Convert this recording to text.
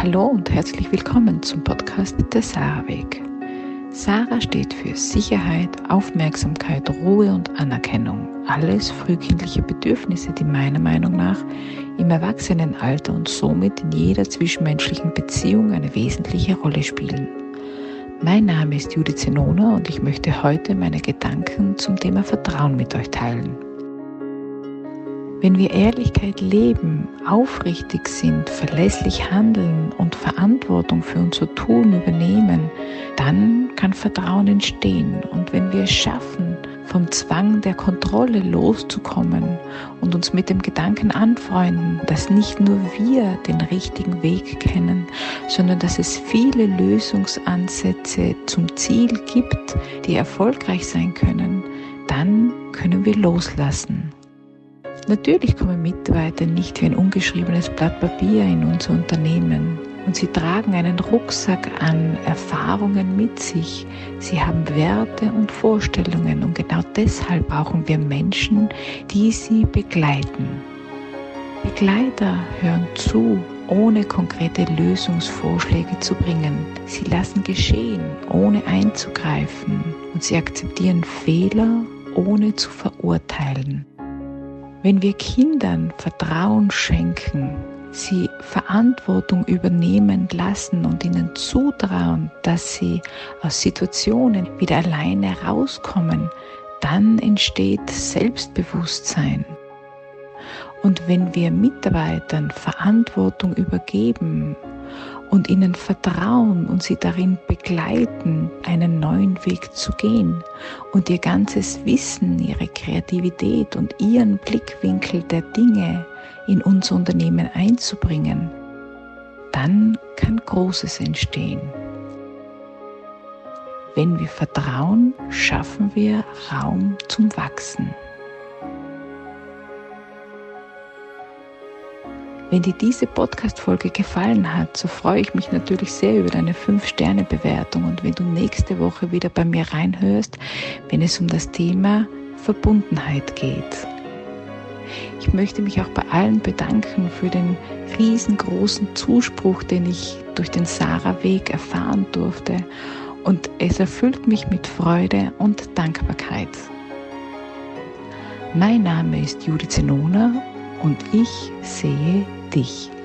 Hallo und herzlich willkommen zum Podcast Der Sarah Weg. Sarah steht für Sicherheit, Aufmerksamkeit, Ruhe und Anerkennung. Alles frühkindliche Bedürfnisse, die meiner Meinung nach im Erwachsenenalter und somit in jeder zwischenmenschlichen Beziehung eine wesentliche Rolle spielen. Mein Name ist Judith Zenona und ich möchte heute meine Gedanken zum Thema Vertrauen mit euch teilen. Wenn wir Ehrlichkeit leben, aufrichtig sind, verlässlich handeln und Verantwortung für unser Tun übernehmen, dann kann Vertrauen entstehen. Und wenn wir es schaffen, vom Zwang der Kontrolle loszukommen und uns mit dem Gedanken anfreunden, dass nicht nur wir den richtigen Weg kennen, sondern dass es viele Lösungsansätze zum Ziel gibt, die erfolgreich sein können, dann können wir loslassen Natürlich kommen Mitarbeiter nicht wie ein ungeschriebenes Blatt Papier in unser Unternehmen. Und sie tragen einen Rucksack an Erfahrungen mit sich. Sie haben Werte und Vorstellungen. Und genau deshalb brauchen wir Menschen, die sie begleiten. Begleiter hören zu, ohne konkrete Lösungsvorschläge zu bringen. Sie lassen geschehen, ohne einzugreifen. Und sie akzeptieren Fehler, ohne zu verurteilen. Wenn wir Kindern Vertrauen schenken, sie Verantwortung übernehmen lassen und ihnen zutrauen, dass sie aus Situationen wieder alleine rauskommen, dann entsteht Selbstbewusstsein. Und wenn wir Mitarbeitern Verantwortung übergeben und ihnen vertrauen und sie darin begleiten, einen neuen Weg zu gehen und ihr ganzes Wissen, ihre Kreativität und ihren Blickwinkel der Dinge in unser Unternehmen einzubringen, dann kann Großes entstehen. Wenn wir vertrauen, schaffen wir Raum zum Wachsen. Wenn dir diese Podcast-Folge gefallen hat, so freue ich mich natürlich sehr über deine 5-Sterne-Bewertung und wenn du nächste Woche wieder bei mir reinhörst, wenn es um das Thema Verbundenheit geht. Ich möchte mich auch bei allen bedanken für den riesengroßen Zuspruch, den ich durch den Sarah-Weg erfahren durfte. Und es erfüllt mich mit Freude und Dankbarkeit. Mein Name ist Judith Zenona und ich sehe святий.